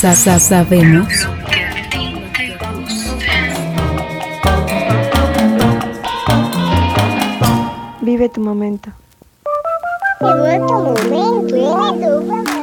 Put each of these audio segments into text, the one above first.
sabemos. Vive tu momento. Vive tu momento. Vive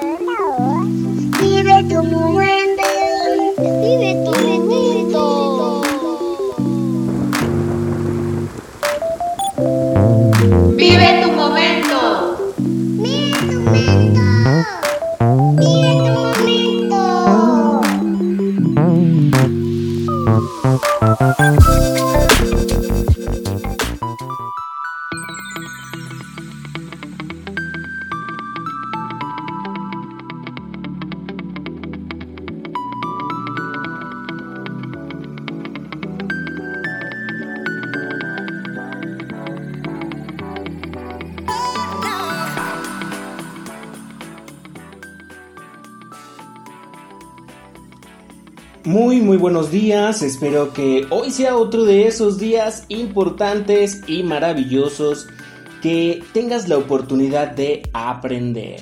espero que hoy sea otro de esos días importantes y maravillosos que tengas la oportunidad de aprender.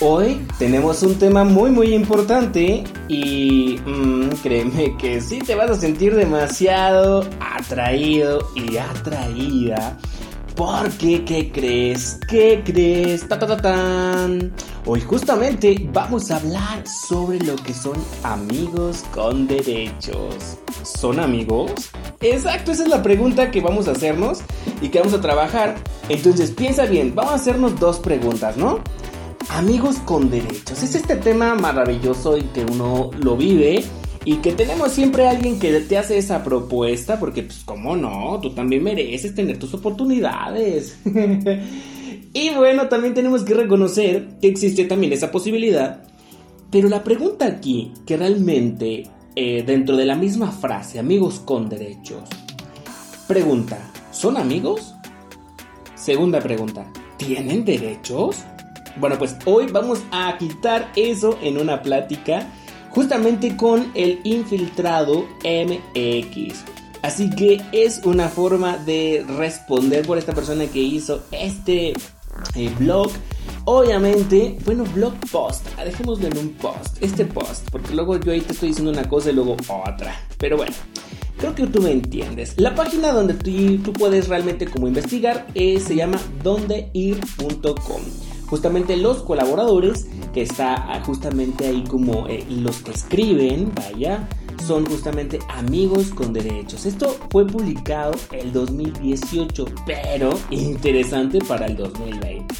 Hoy tenemos un tema muy muy importante y mm, créeme que sí te vas a sentir demasiado atraído y atraída. Porque, ¿qué crees? ¿Qué crees? Ta. Hoy justamente vamos a hablar sobre lo que son amigos con derechos. ¿Son amigos? Exacto, esa es la pregunta que vamos a hacernos y que vamos a trabajar. Entonces piensa bien, vamos a hacernos dos preguntas, ¿no? Amigos con derechos. Es este tema maravilloso y que uno lo vive y que tenemos siempre alguien que te hace esa propuesta porque pues cómo no, tú también mereces tener tus oportunidades. y bueno, también tenemos que reconocer que existe también esa posibilidad. Pero la pregunta aquí, que realmente eh, dentro de la misma frase, amigos con derechos, pregunta, ¿son amigos? Segunda pregunta, ¿tienen derechos? Bueno, pues hoy vamos a quitar eso en una plática justamente con el infiltrado MX. Así que es una forma de responder por esta persona que hizo este eh, blog. Obviamente, bueno, blog post, dejémoslo en un post, este post, porque luego yo ahí te estoy diciendo una cosa y luego otra. Pero bueno, creo que tú me entiendes. La página donde tú, tú puedes realmente como investigar eh, se llama dondeir.com justamente los colaboradores que está ah, justamente ahí como eh, los que escriben, vaya, son justamente amigos con derechos. Esto fue publicado el 2018, pero interesante para el 2020.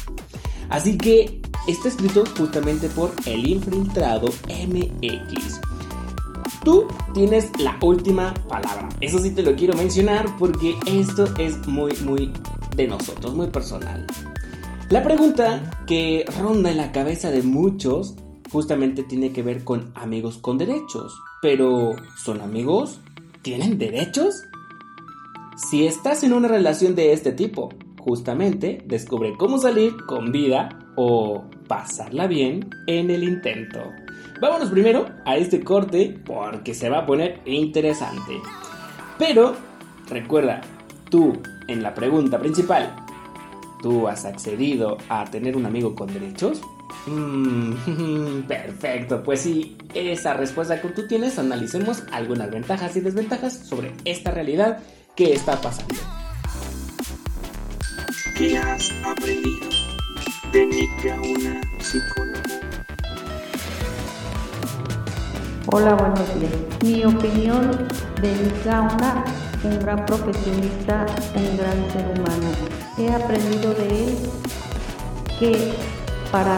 Así que está escrito justamente por el infiltrado MX. Tú tienes la última palabra. Eso sí te lo quiero mencionar porque esto es muy, muy de nosotros, muy personal. La pregunta que ronda en la cabeza de muchos justamente tiene que ver con amigos con derechos. Pero, ¿son amigos? ¿Tienen derechos? Si estás en una relación de este tipo, justamente descubre cómo salir con vida o pasarla bien en el intento. Vámonos primero a este corte porque se va a poner interesante. Pero, recuerda, tú en la pregunta principal, ¿Tú has accedido a tener un amigo con derechos? Mm, perfecto, pues sí, esa respuesta que tú tienes, analicemos algunas ventajas y desventajas sobre esta realidad que está pasando. ¿Qué has aprendido? Técnica a una psicóloga. Hola, buenos días. Mi opinión de Gauna, un gran profesionista, un gran ser humano. He aprendido de él que para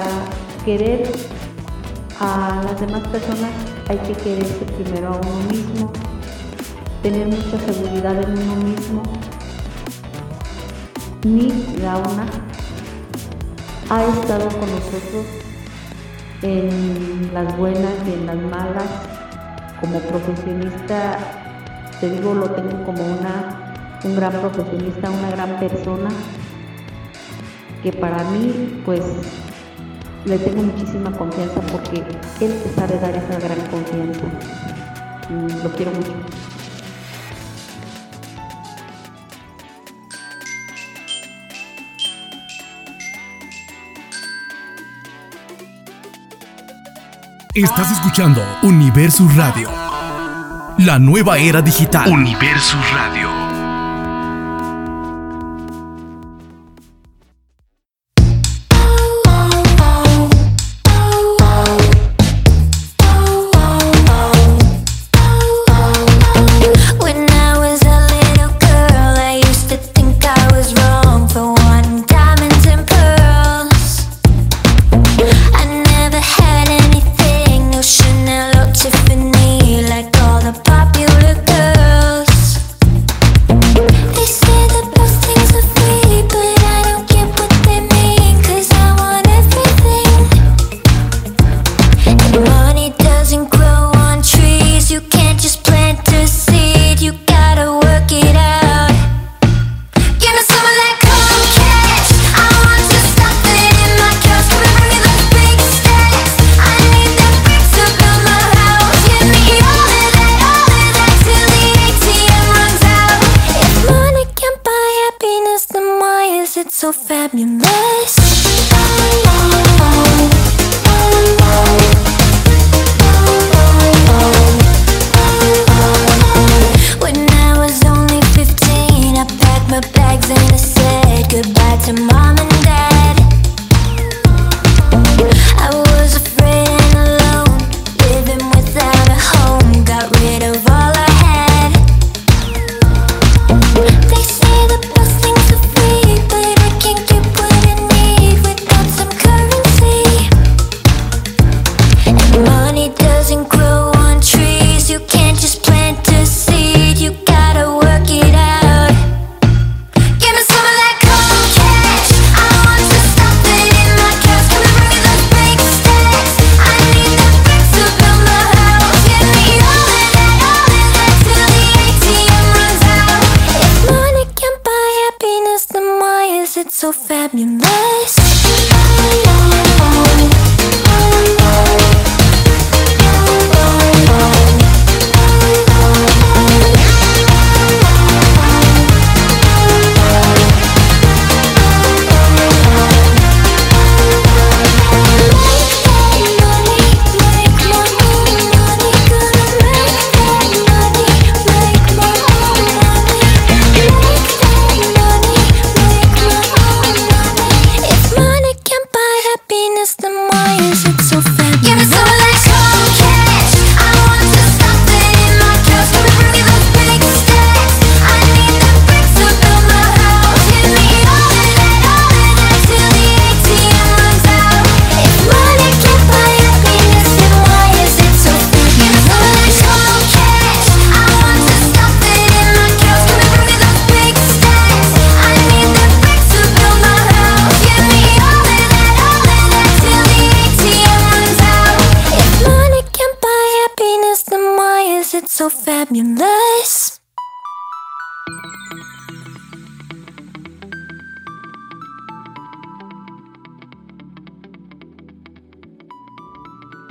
querer a las demás personas hay que quererse primero a uno mismo, tener mucha seguridad en uno mismo. Mi Gauna ha estado con nosotros en las buenas y en las malas. Como profesionista, te digo, lo tengo como una, un gran profesionista, una gran persona, que para mí, pues, le tengo muchísima confianza porque él te sabe dar esa gran confianza. Mm, Lo quiero mucho. Estás escuchando Universo Radio. La nueva era digital. Universo Radio.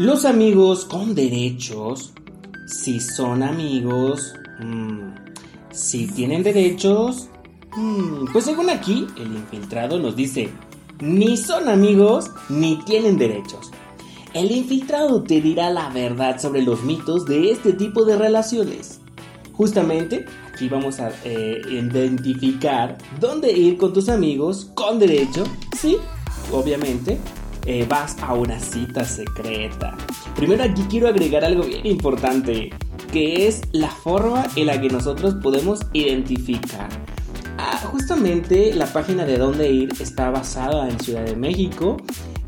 Los amigos con derechos, si son amigos, mm, si tienen derechos, mm, pues según aquí, el infiltrado nos dice, ni son amigos ni tienen derechos. El infiltrado te dirá la verdad sobre los mitos de este tipo de relaciones. Justamente, aquí vamos a eh, identificar dónde ir con tus amigos con derecho, sí, obviamente, eh, vas a una cita secreta. Primero aquí quiero agregar algo bien importante, que es la forma en la que nosotros podemos identificar. Ah, justamente la página de dónde ir está basada en Ciudad de México,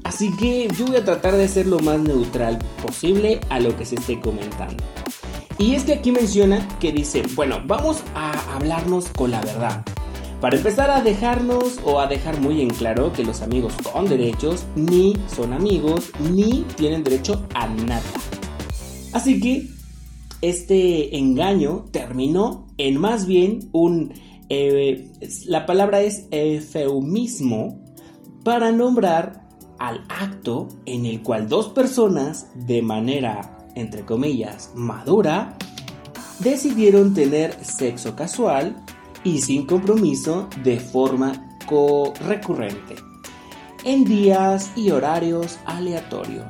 así que yo voy a tratar de ser lo más neutral posible a lo que se esté comentando. Y es que aquí menciona que dice, bueno, vamos a hablarnos con la verdad. Para empezar a dejarnos o a dejar muy en claro que los amigos con derechos ni son amigos ni tienen derecho a nada. Así que este engaño terminó en más bien un... Eh, la palabra es eufemismo para nombrar al acto en el cual dos personas de manera, entre comillas, madura, decidieron tener sexo casual y sin compromiso de forma recurrente, en días y horarios aleatorios.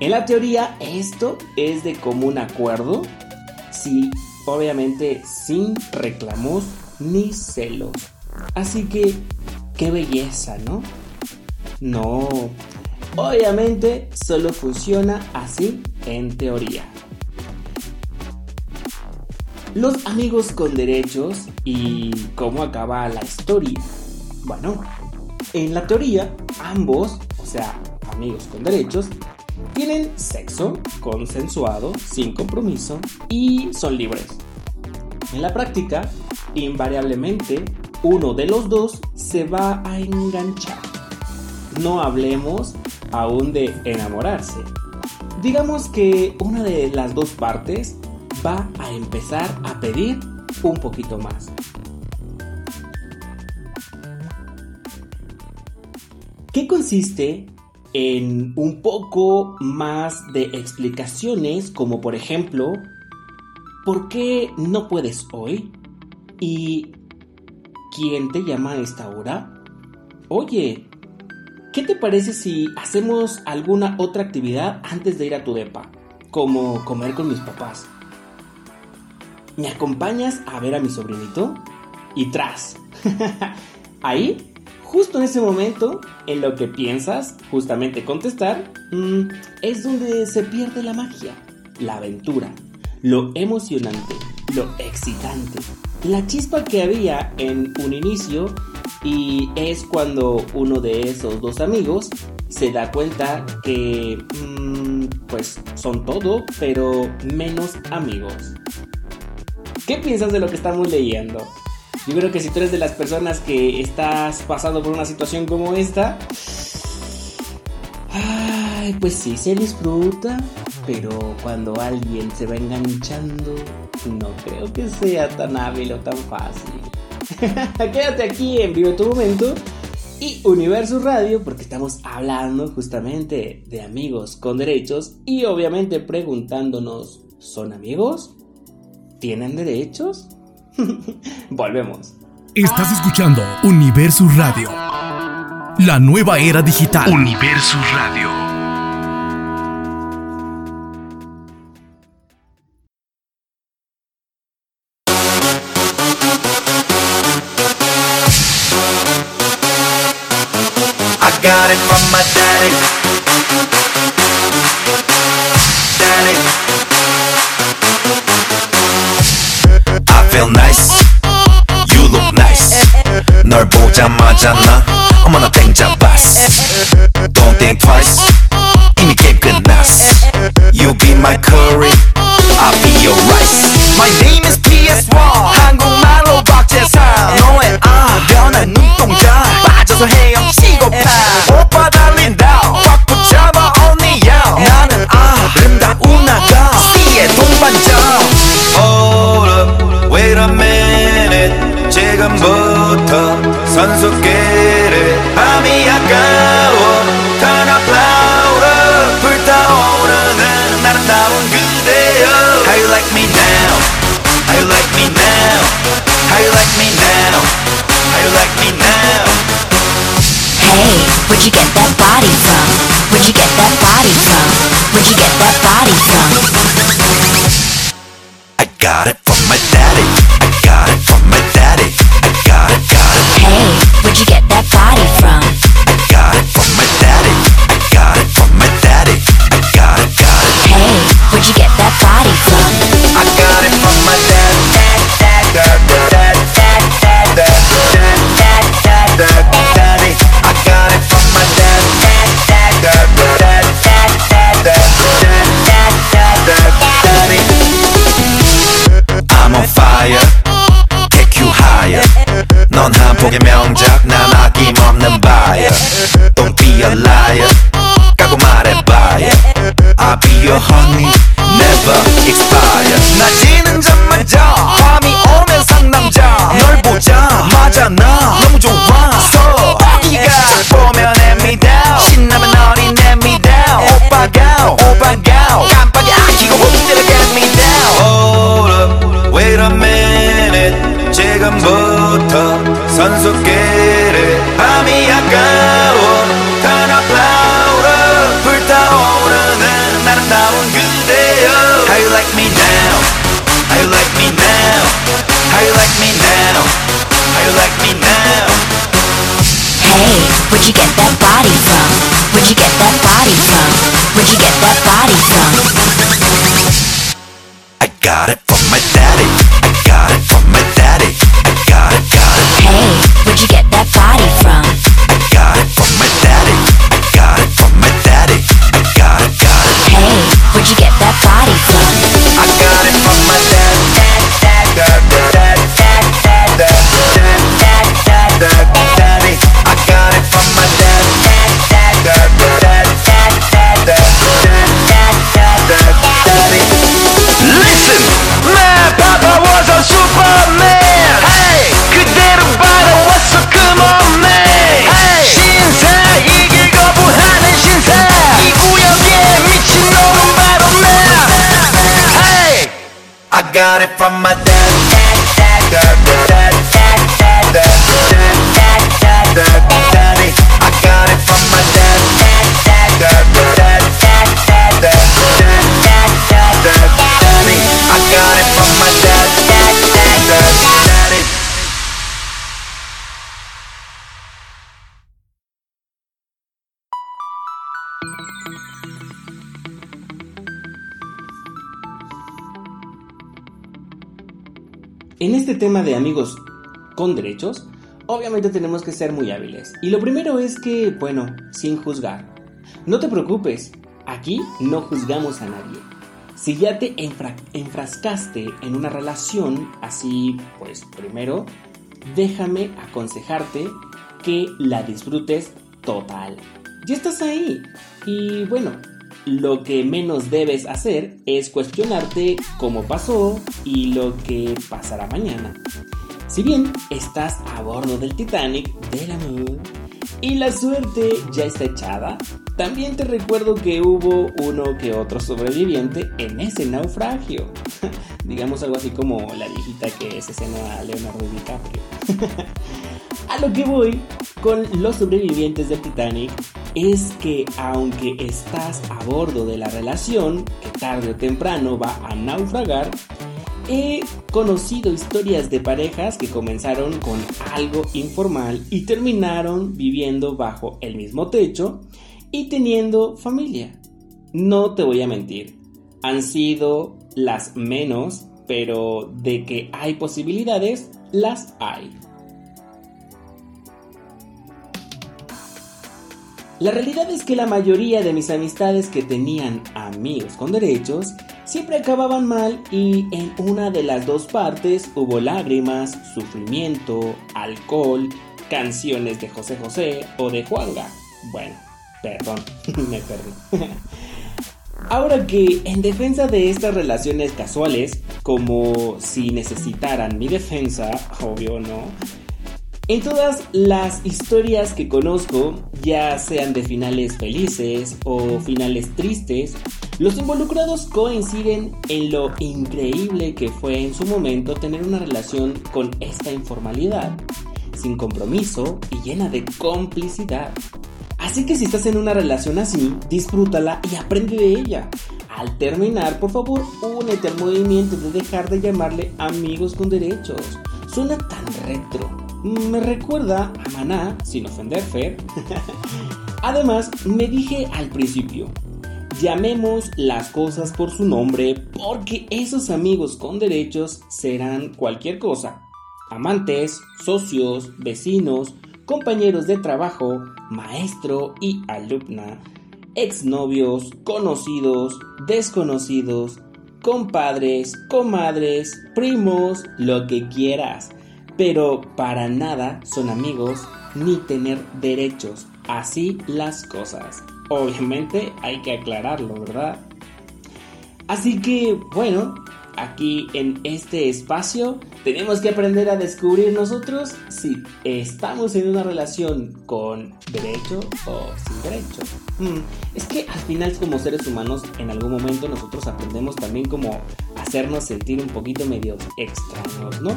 En la teoría esto es de común acuerdo, sí, obviamente sin reclamos ni celos. Así que, qué belleza, ¿no? No, obviamente solo funciona así en teoría. Los amigos con derechos y cómo acaba la historia. Bueno, en la teoría, ambos, o sea, amigos con derechos, tienen sexo consensuado, sin compromiso y son libres. En la práctica, invariablemente, uno de los dos se va a enganchar. No hablemos aún de enamorarse. Digamos que una de las dos partes va a empezar a pedir un poquito más. ¿Qué consiste en un poco más de explicaciones como por ejemplo, ¿por qué no puedes hoy? ¿Y quién te llama a esta hora? Oye, ¿qué te parece si hacemos alguna otra actividad antes de ir a tu depa? Como comer con mis papás. ¿Me acompañas a ver a mi sobrinito? Y tras. Ahí, justo en ese momento, en lo que piensas justamente contestar, mm, es donde se pierde la magia, la aventura, lo emocionante, lo excitante, la chispa que había en un inicio y es cuando uno de esos dos amigos se da cuenta que mm, pues son todo, pero menos amigos. ¿Qué piensas de lo que estamos leyendo? Yo creo que si tú eres de las personas que estás pasando por una situación como esta, ay, pues sí se disfruta, pero cuando alguien se va enganchando, no creo que sea tan hábil o tan fácil. Quédate aquí en Vivo tu Momento y Universo Radio porque estamos hablando justamente de amigos con derechos y obviamente preguntándonos, ¿son amigos? ¿Tienen derechos? Volvemos. Estás escuchando Universo Radio. La nueva era digital. Universo Radio. So hey En este tema de amigos con derechos, obviamente tenemos que ser muy hábiles. Y lo primero es que, bueno, sin juzgar. No te preocupes, aquí no juzgamos a nadie. Si ya te enfra- enfrascaste en una relación así, pues primero, déjame aconsejarte que la disfrutes total. Ya estás ahí. Y bueno, lo que menos debes hacer es cuestionarte cómo pasó y lo que pasará mañana. Si bien estás a bordo del Titanic del amor y la suerte ya está echada, también te recuerdo que hubo uno que otro sobreviviente en ese naufragio. Digamos algo así como la viejita que asesinó a Leonardo DiCaprio. A lo que voy con los sobrevivientes del Titanic es que aunque estás a bordo de la relación, que tarde o temprano va a naufragar, he conocido historias de parejas que comenzaron con algo informal y terminaron viviendo bajo el mismo techo y teniendo familia. No te voy a mentir, han sido las menos, pero de que hay posibilidades, las hay. La realidad es que la mayoría de mis amistades que tenían amigos con derechos siempre acababan mal y en una de las dos partes hubo lágrimas, sufrimiento, alcohol, canciones de José José o de Juanga. Bueno, perdón, me perdí. Ahora que en defensa de estas relaciones casuales, como si necesitaran mi defensa, obvio no, en todas las historias que conozco, ya sean de finales felices o finales tristes, los involucrados coinciden en lo increíble que fue en su momento tener una relación con esta informalidad, sin compromiso y llena de complicidad. Así que si estás en una relación así, disfrútala y aprende de ella. Al terminar, por favor, únete al movimiento de dejar de llamarle amigos con derechos. Suena tan retro. Me recuerda a Maná, sin ofender Fer. Además, me dije al principio, llamemos las cosas por su nombre porque esos amigos con derechos serán cualquier cosa. Amantes, socios, vecinos, compañeros de trabajo, maestro y alumna, exnovios, conocidos, desconocidos, compadres, comadres, primos, lo que quieras. Pero para nada son amigos ni tener derechos. Así las cosas. Obviamente hay que aclararlo, ¿verdad? Así que, bueno, aquí en este espacio tenemos que aprender a descubrir nosotros si estamos en una relación con derecho o sin derecho. Mm, es que al final como seres humanos en algún momento nosotros aprendemos también como hacernos sentir un poquito medio extraños, ¿no?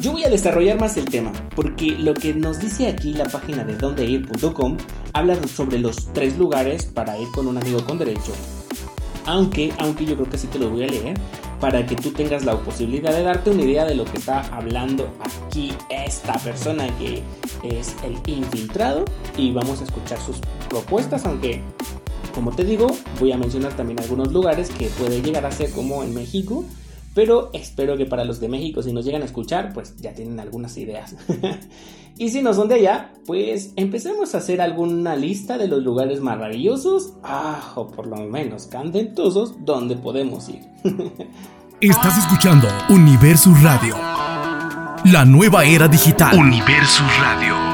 Yo voy a desarrollar más el tema, porque lo que nos dice aquí la página de dondeir.com habla sobre los tres lugares para ir con un amigo con derecho. Aunque, aunque yo creo que sí te lo voy a leer. para que tú tengas la posibilidad de darte una idea de lo que está hablando aquí esta persona que es el infiltrado y vamos a escuchar sus propuestas, aunque como te digo, voy a mencionar también algunos lugares que puede llegar a ser como en México, pero espero que para los de México, si nos llegan a escuchar, pues ya tienen algunas ideas. y si no son de allá, pues empecemos a hacer alguna lista de los lugares maravillosos, ah, o por lo menos candentosos, donde podemos ir. Estás escuchando Universo Radio, la nueva era digital. Universo Radio.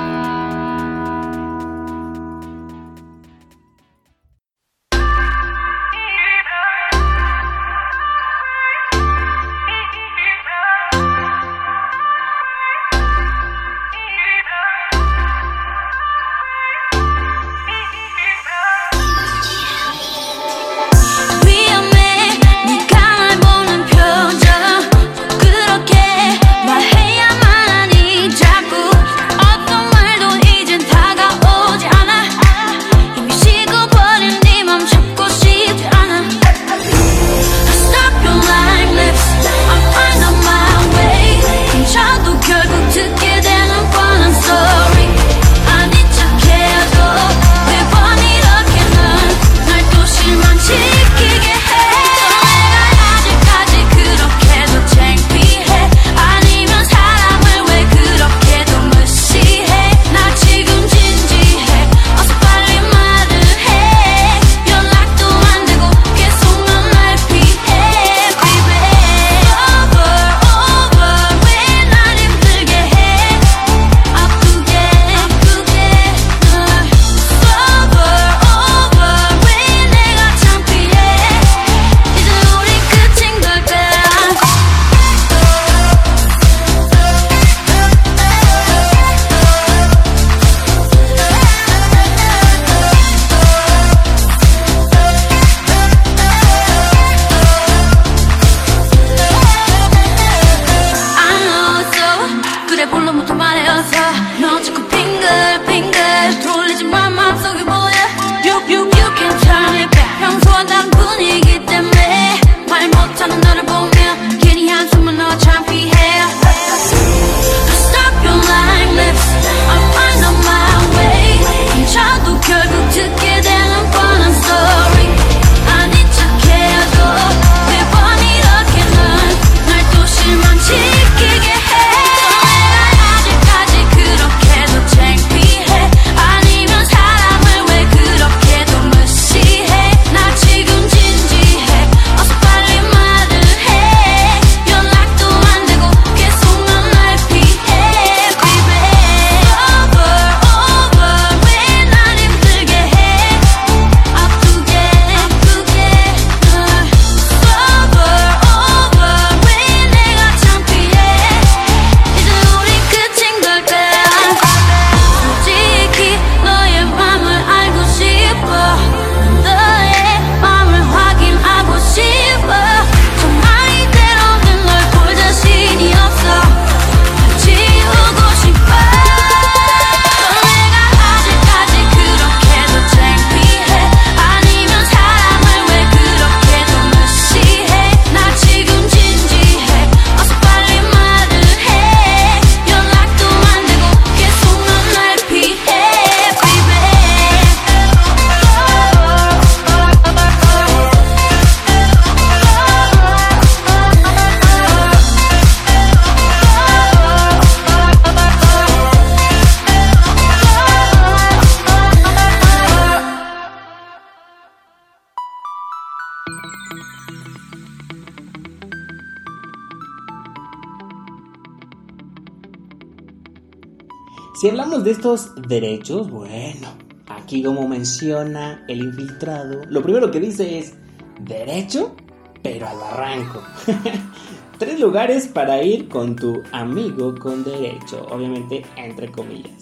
De estos derechos, bueno, aquí como menciona el infiltrado, lo primero que dice es derecho, pero al barranco. Tres lugares para ir con tu amigo con derecho, obviamente entre comillas.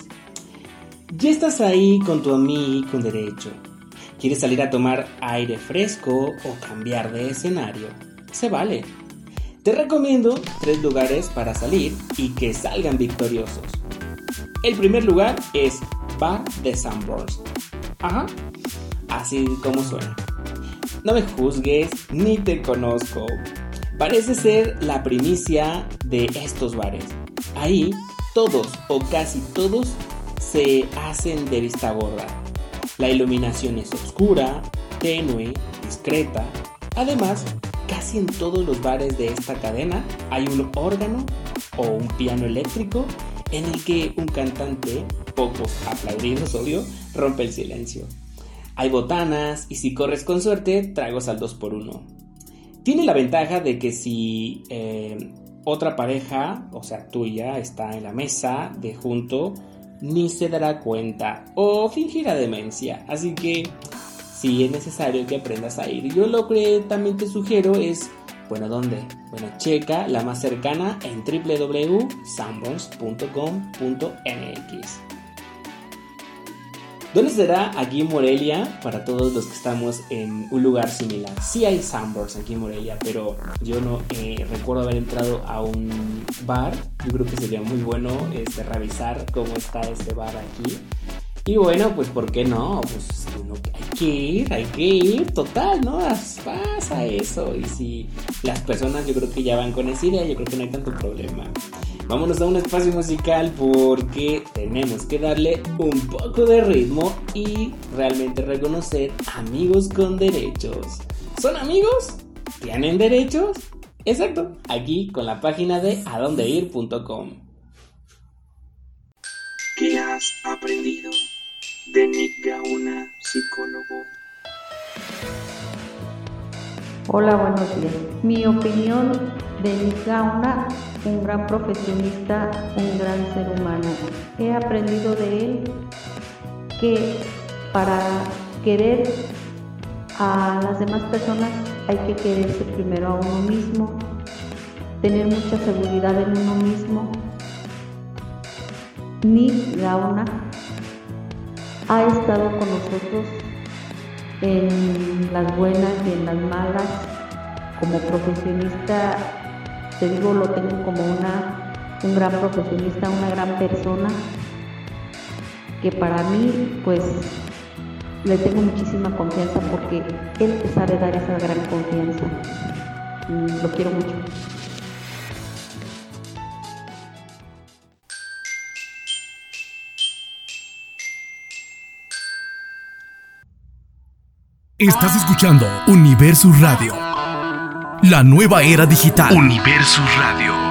Ya estás ahí con tu amigo con derecho. ¿Quieres salir a tomar aire fresco o cambiar de escenario? Se vale. Te recomiendo tres lugares para salir y que salgan victoriosos. El primer lugar es Bar de Sanborns. Ajá, así como suena. No me juzgues ni te conozco, parece ser la primicia de estos bares. Ahí todos o casi todos se hacen de vista gorda. La iluminación es oscura, tenue, discreta. Además, casi en todos los bares de esta cadena hay un órgano o un piano eléctrico en el que un cantante, pocos aplaudidos obvio, rompe el silencio. Hay botanas y si corres con suerte, tragos al 2x1. Tiene la ventaja de que si eh, otra pareja, o sea tuya, está en la mesa de junto, ni se dará cuenta o fingirá demencia. Así que si es necesario que aprendas a ir. Yo lo que también te sugiero es, bueno, ¿dónde? Bueno, checa la más cercana en www.sambons.com.mx. ¿Dónde será aquí en Morelia para todos los que estamos en un lugar similar? Sí hay Sambors aquí en Morelia, pero yo no eh, recuerdo haber entrado a un bar. Yo creo que sería muy bueno este, revisar cómo está este bar aquí. Y bueno, pues ¿por qué no? Pues hay que ir, hay que ir, total, ¿no? Pasa eso. Y si las personas yo creo que ya van con esa idea, yo creo que no hay tanto problema. Vámonos a un espacio musical porque tenemos que darle un poco de ritmo y realmente reconocer amigos con derechos. ¿Son amigos? ¿Tienen derechos? Exacto, aquí con la página de adondeir.com. ¿Qué has aprendido de Nick Gauna, psicólogo? Hola, buenos días. Mi opinión de Nick Gauna un gran profesionista, un gran ser humano. He aprendido de él que para querer a las demás personas hay que quererse primero a uno mismo, tener mucha seguridad en uno mismo. Nick Gauna ha estado con nosotros en las buenas y en las malas como profesionista te digo, lo tengo como una, un gran profesionista, una gran persona, que para mí, pues, le tengo muchísima confianza porque él sabe dar esa gran confianza. Mm, lo quiero mucho. Estás escuchando Universo Radio la nueva era digital. Universo Radio.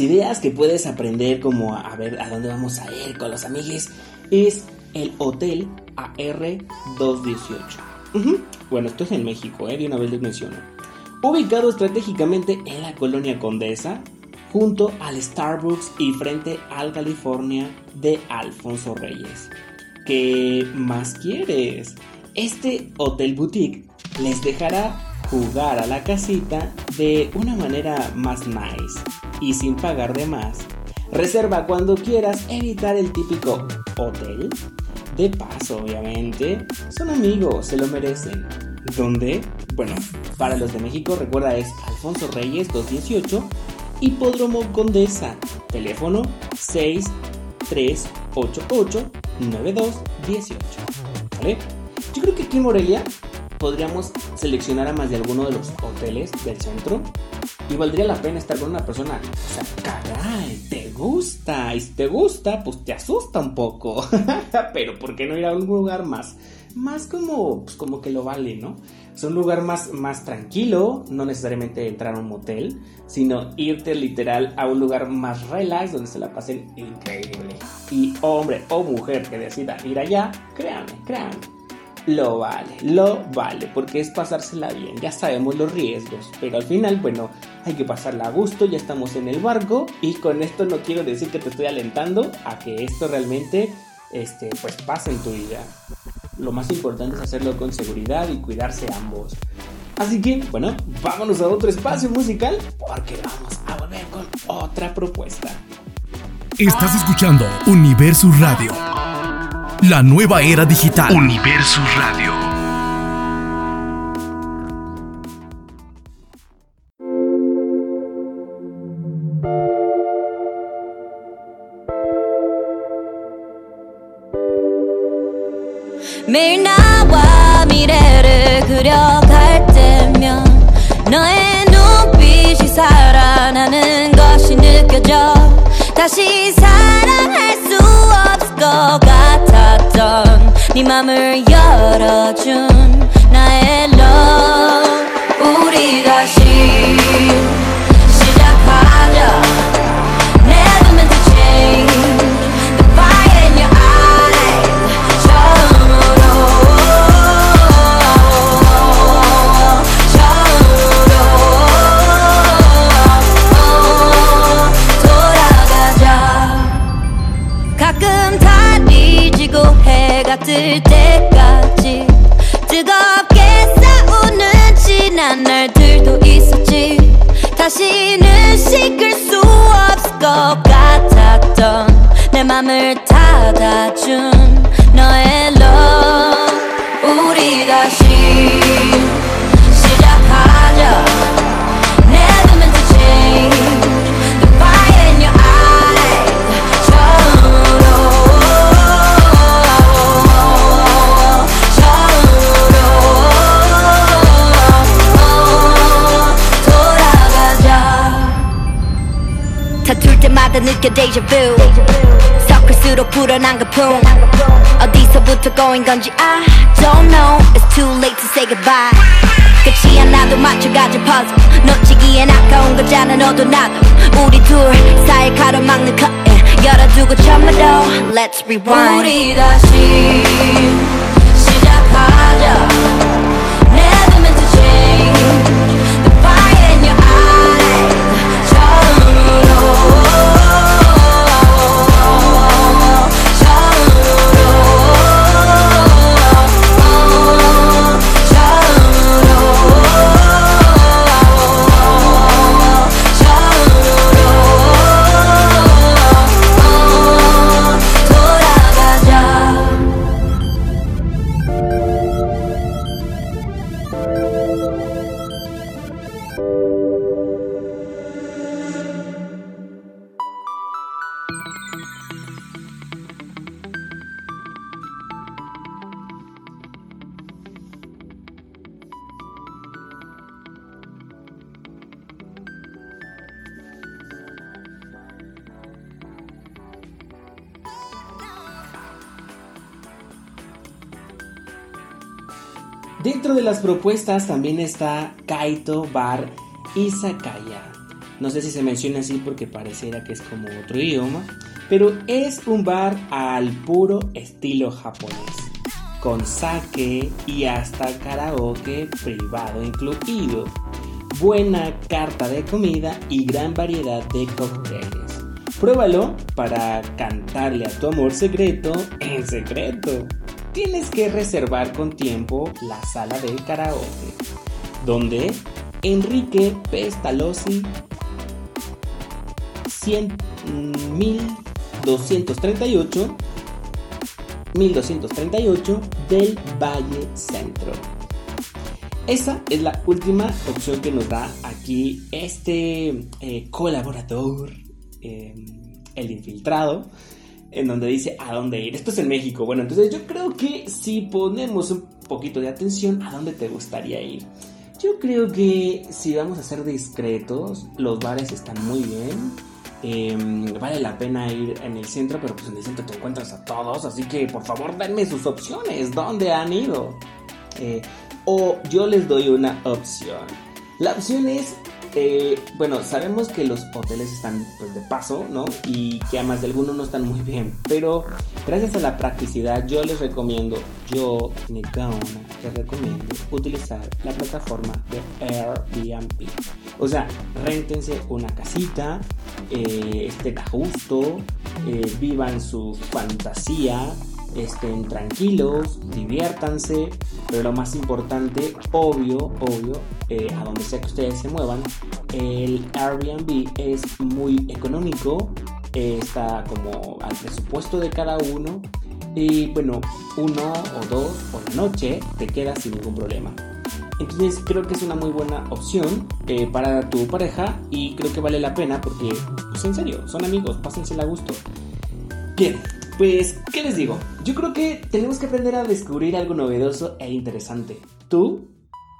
Ideas que puedes aprender como a, ver a dónde vamos a ir con los amigues es el Hotel AR218. Ujú. Bueno, esto es en México, ¿eh? de una vez les menciono. Ubicado estratégicamente en la colonia Condesa, junto al Starbucks y frente al California de Alfonso Reyes. ¿Qué más quieres? Este hotel boutique les dejará jugar a la casita de una manera más nice y sin pagar de más. Reserva cuando quieras evitar el típico hotel. De paso, obviamente. Son amigos, se lo merecen. ¿Dónde? Bueno, para los de México recuerda es Alfonso Reyes 218, Hipódromo Condesa, teléfono 6388 9218. ¿Vale? Yo creo que aquí en Morelia podríamos seleccionar a más de alguno de los hoteles del centro y valdría la pena estar con una persona, o sea, caray, te gusta, y si te gusta, pues te asusta un poco, pero ¿por qué no ir a un lugar más, más como, pues como que lo vale, ¿no? Es un lugar más, más tranquilo, no necesariamente entrar a un motel, sino irte literal a un lugar más relax donde se la pasen increíble. Y hombre o mujer que decida ir allá, créanme, créanme, lo vale, lo vale, porque es pasársela bien, ya sabemos los riesgos, pero al final, bueno, hay que pasarla a gusto, ya estamos en el barco y con esto no quiero decir que te estoy alentando a que esto realmente, este, pues pase en tu vida. Lo más importante es hacerlo con seguridad y cuidarse ambos. Así que, bueno, vámonos a otro espacio musical porque vamos a volver con otra propuesta. Estás escuchando Universus Radio. La nueva era digital. Universus Radio. 매일 나와 미래를 그려갈 때면 너의 눈빛이 살아나는 것이 느껴져 다시 것 같았던 네 맘을 열어준 나의 love. 우리 다시 느껴 deja vu 섞을수록 불어난 거품 어디서부터 꼬인 건지 I don't know It's too late to say goodbye 끝이 하나도 맞춰가지 puzzle 놓치기엔 아까운 거잖아 너도 나도 우리 둘 사이 가로막는 curtain 열어두고 처음으로 Let's rewind 우리 다시 시작하자 las propuestas también está Kaito Bar Izakaya. No sé si se menciona así porque pareciera que es como otro idioma, pero es un bar al puro estilo japonés, con sake y hasta karaoke privado incluido, buena carta de comida y gran variedad de cócteles. Pruébalo para cantarle a tu amor secreto en secreto. Tienes que reservar con tiempo la sala del karaoke, donde Enrique Pestalozzi 100, 1238 1238 del Valle Centro. Esa es la última opción que nos da aquí este eh, colaborador, em, el infiltrado, en donde dice a dónde ir. Esto es en México. Bueno, entonces yo creo que si ponemos un poquito de atención, ¿a dónde te gustaría ir? Yo creo que si vamos a ser discretos, los bares están muy bien. Em, vale la pena ir en el centro, pero pues en el centro te encuentras a todos, así que por favor denme sus opciones, ¿dónde han ido? Eh, o yo les doy una opción. La opción es bueno, sabemos que los hoteles están pues de paso, ¿no? Y que además de algunos no están muy bien. Pero gracias a la practicidad yo les recomiendo, yo, Nicaona, les recomiendo utilizar la plataforma de Airbnb. O sea, réntense una casita, eh, estén a gusto, eh, vivan su fantasía, estén tranquilos, diviértanse, pero lo más importante, obvio, obvio, eh, a donde sea que ustedes se muevan, el Airbnb es muy económico, eh, está como al presupuesto de cada uno y bueno, uno o dos por la noche te queda sin ningún problema. Entonces creo que es una muy buena opción eh, para tu pareja y creo que vale la pena porque, pues en serio, son amigos, pásensela a gusto. Bien, pues, ¿qué les digo? Yo creo que tenemos que aprender a descubrir algo novedoso e interesante. ¿Tú?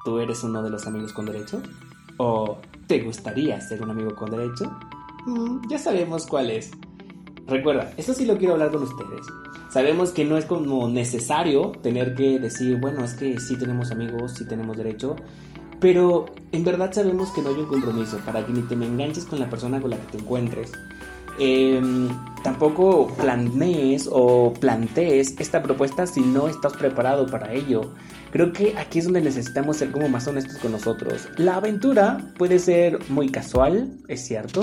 ¿Tú eres uno de los amigos con derecho? ¿O te gustaría ser un amigo con derecho? Mm, ya sabemos cuál es. Recuerda, esto sí lo quiero hablar con ustedes. Sabemos que no es como necesario tener que decir, bueno, es que sí tenemos amigos, sí tenemos derecho, pero en verdad sabemos que no hay un compromiso para que ni te me enganches con la persona con la que te encuentres, Em, tampoco planees o plantees esta propuesta si no estás preparado para ello. Creo que aquí es donde necesitamos ser como más honestos con nosotros. La aventura puede ser muy casual, es cierto.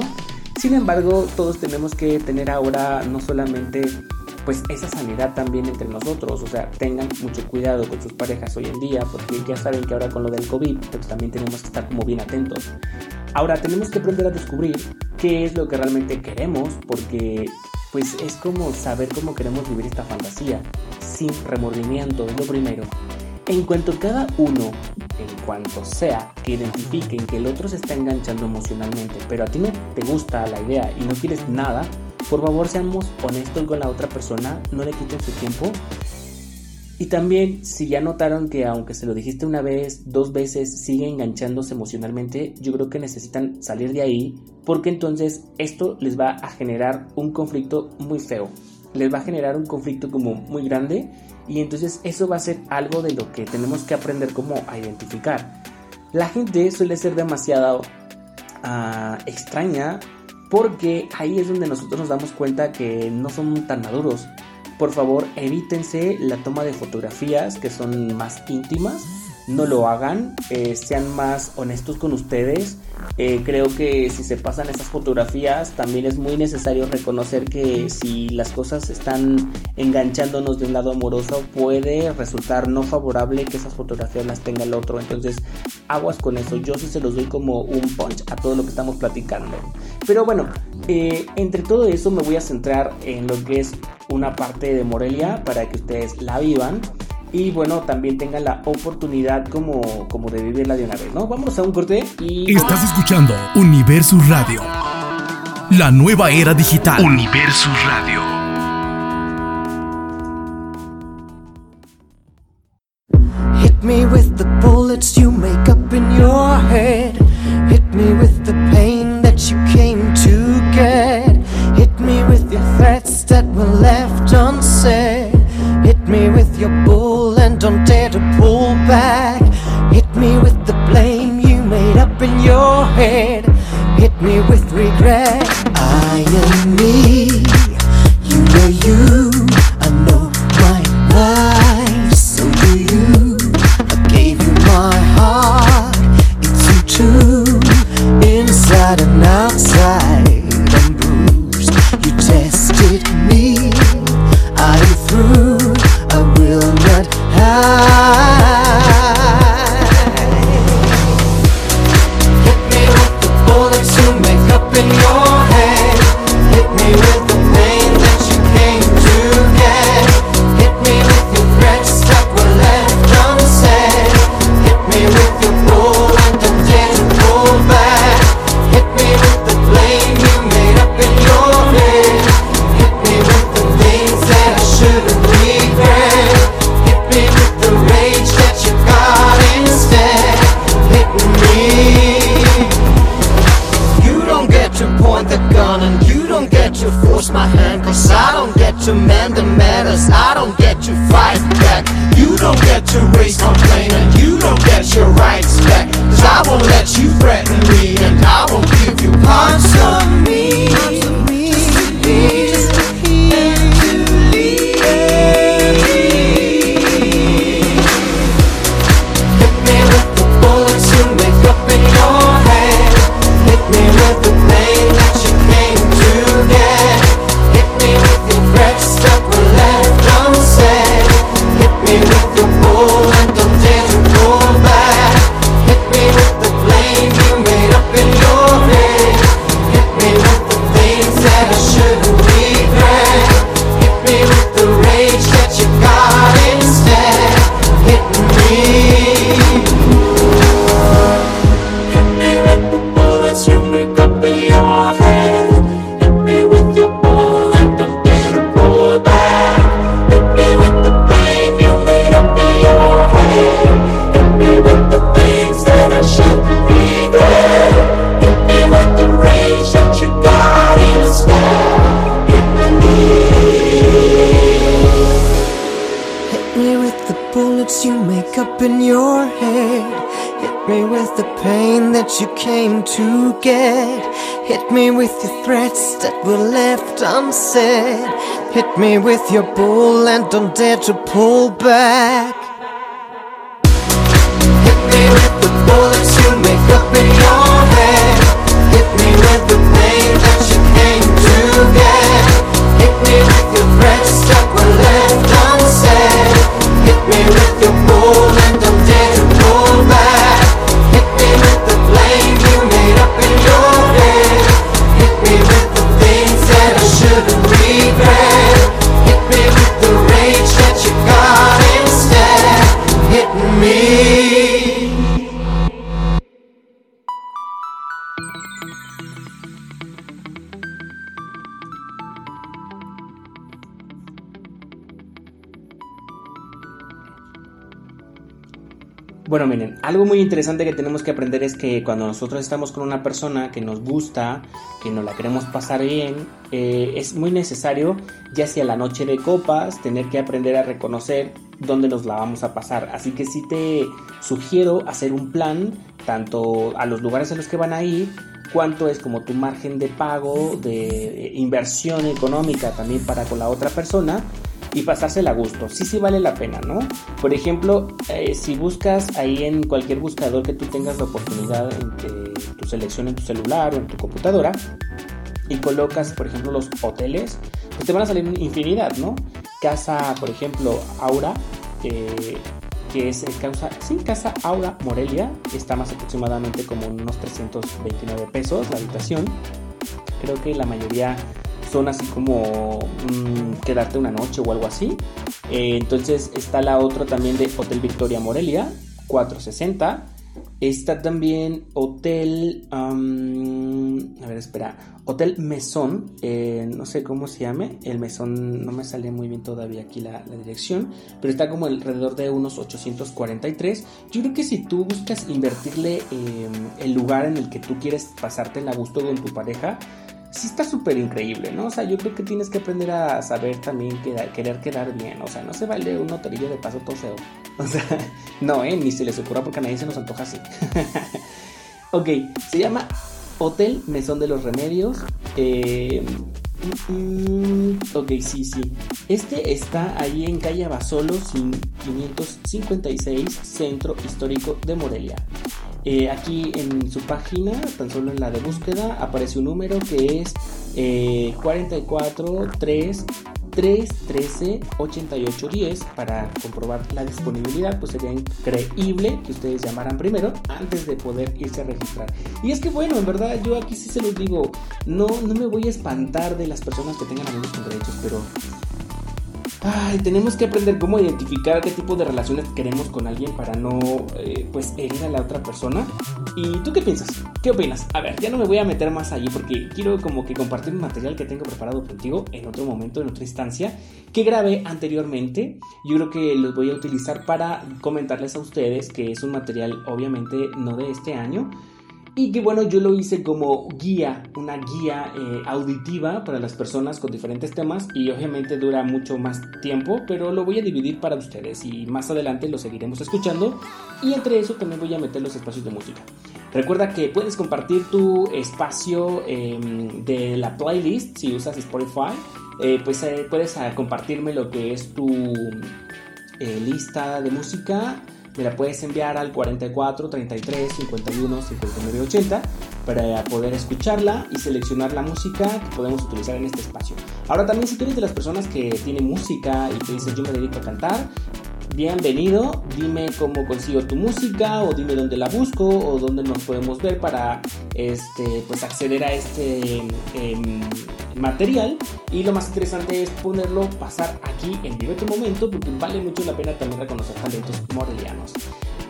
Sin embargo, todos tenemos que tener ahora no solamente pues esa sanidad también entre nosotros, o sea, tengan mucho cuidado con sus parejas hoy en día, porque ya saben que ahora con lo del COVID, pues también tenemos que estar como bien atentos. Ahora tenemos que aprender a descubrir qué es lo que realmente queremos, porque pues es como saber cómo queremos vivir esta fantasía, sin remordimiento, es lo primero. En cuanto cada uno, en cuanto sea, que identifiquen que el otro se está enganchando emocionalmente, pero a ti no te gusta la idea y no quieres nada, por favor seamos honestos con la otra persona, no le quiten su tiempo y también, si ya notaron que aunque se lo dijiste una vez, dos veces, sigue enganchándose emocionalmente, yo creo que necesitan salir de ahí, porque entonces esto les va a generar un conflicto muy feo. Les va a generar un conflicto como muy grande y entonces eso va a ser algo de lo que tenemos que aprender como a identificar. La gente suele ser demasiado ah, extraña porque ahí es donde nosotros nos damos cuenta que no son tan maduros por favor evítense la toma de fotografías que son más íntimas. No lo hagan, eh, sean más honestos con ustedes. Eh, creo que si se pasan esas fotografías, también es muy necesario reconocer que si las cosas están enganchándonos de un lado amoroso, puede resultar no favorable que esas fotografías las tenga el otro. Entonces, aguas con eso. Yo sí se los doy como un punch a todo lo que estamos platicando. Pero bueno, eh, entre todo eso me voy a centrar en lo que es una parte de Morelia para que ustedes la vivan y bueno, también tengan la oportunidad como, como de vivirla de una vez, ¿no? Vamos a un corte y... Estás escuchando Universus Radio, la nueva era digital. Universus Radio. Hit me with the bullets you make up in your head. Hit me with the pain that you came to get. Hit me with your threats that were left unsaid. Hit me with your bull and don't dare to pull back. Hit me with the blame you made up in your head. Hit me with regret. I am me. Me with the pain that you came to get. Hit me with your threats that were left unsaid. Hit me with your bull and don't dare to pull back. Hit me with the bullets you make up Bueno, miren, algo muy interesante que tenemos que aprender es que cuando nosotros estamos con una persona que nos gusta, que nos la queremos pasar bien, eh, es muy necesario, ya sea la noche de copas, tener que aprender a reconocer dónde nos la vamos a pasar. Así que sí te sugiero hacer un plan, tanto a los lugares a los que van a ir, cuánto es como tu margen de pago, de inversión económica también para con la otra persona y pasársela a gusto. Sí, sí vale la pena, ¿no? Por ejemplo, eh, si buscas ahí en cualquier buscador que tú tengas la oportunidad de tu selección en tu celular o en tu computadora y colocas, por ejemplo, los hoteles, pues te van a salir infinidad, ¿no? Casa, por ejemplo, Aura, eh, que es casa, sí, Casa Aura Morelia, está más aproximadamente como unos 329 pesos la habitación. Creo que la mayoría son así como mm, quedarte una noche o algo así. Eh, entonces está la otra también de Hotel Victoria Morelia, 460. Está también Hotel. a ver, espera. Hotel Mesón. eh, no sé cómo se llame. El Mesón no me sale muy bien todavía aquí la, dirección. Pero está como alrededor de unos 843. Yo creo que si tú buscas invertirle eh, el lugar en el que tú quieres pasártela a gusto con tu pareja. Sí está súper increíble, ¿no? O sea, yo creo que tienes que aprender a saber también querer quedar bien. O sea, no se vale un hotelillo de paso todo feo. O sea, no, ¿eh? Ni se les ocurra porque a nadie se nos antoja así. ok, se llama Hotel Mesón de los Remedios. Eh, mm, mm, ok, sí, sí. Este está ahí en calle Basolo, sin 556, Centro Histórico de Morelia. Eh, aquí en su página, tan solo en la de búsqueda, aparece un número que es eh, 44 3 313 8810 para comprobar la disponibilidad. Pues sería increíble que ustedes llamaran primero antes de poder irse a registrar. Y es que bueno, en verdad yo aquí sí se los digo, no, no me voy a espantar de las personas que tengan amigos con derechos, pero Ay, tenemos que aprender cómo identificar qué tipo de relaciones queremos con alguien para no, eh, pues, herir a la otra persona. ¿Y tú qué piensas? ¿Qué opinas? A ver, ya no me voy a meter más allí porque quiero como que compartir material que tengo preparado contigo en otro momento, en otra instancia, que grabé anteriormente. Yo creo que los voy a utilizar para comentarles a ustedes que es un material obviamente no de este año, y que bueno, yo lo hice como guía, una guía eh, auditiva para las personas con diferentes temas y obviamente dura mucho más tiempo, pero lo voy a dividir para ustedes y más adelante lo seguiremos escuchando y entre eso también voy a meter los espacios de música. Recuerda que puedes compartir tu espacio eh, de la playlist si usas Spotify, eh, pues eh, puedes ah, compartirme lo que es tu lista de música me la puedes enviar al 44 33 51 59 80 para poder escucharla y seleccionar la música que podemos utilizar en este espacio. Ahora también si tú eres de las personas que tienen música y te yo me dedico a cantar, bienvenido, dime cómo consigo tu música o dime dónde la busco o dónde nos podemos ver para este pues acceder a este em, material y lo más interesante es ponerlo pasar aquí en Vive tu Momento porque vale mucho la pena también reconocer talentos morelianos.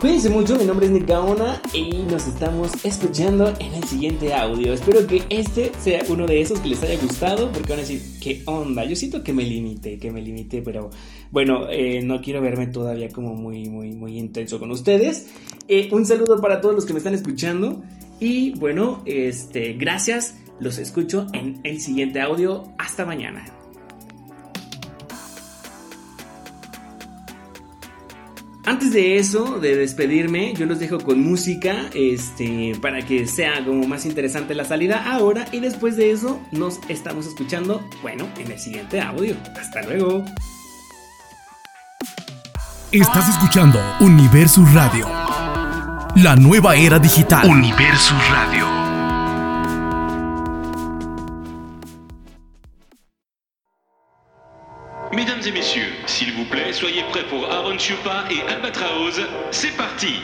Cuídense mucho, mi nombre es Nick Gaona y nos estamos escuchando en el siguiente audio. Espero que este sea uno de esos que les haya gustado porque van a decir, ¿qué onda? Yo siento que me limité, que me limité, pero bueno, eh, no quiero verme todavía como muy, muy, muy intenso con ustedes. Eh, un saludo para todos los que me están escuchando y bueno, este, gracias. Los escucho en el siguiente audio. Hasta mañana. Antes de eso, de despedirme, yo los dejo con música, este, para que sea como más interesante la salida ahora y después de eso nos estamos escuchando, bueno, en el siguiente audio. Hasta luego. Estás escuchando Universo Radio, la nueva era digital. Universo Radio. Chioppa et Albatraoz. C'est parti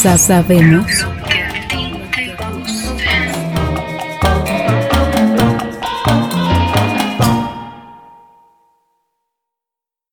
sa sabemos.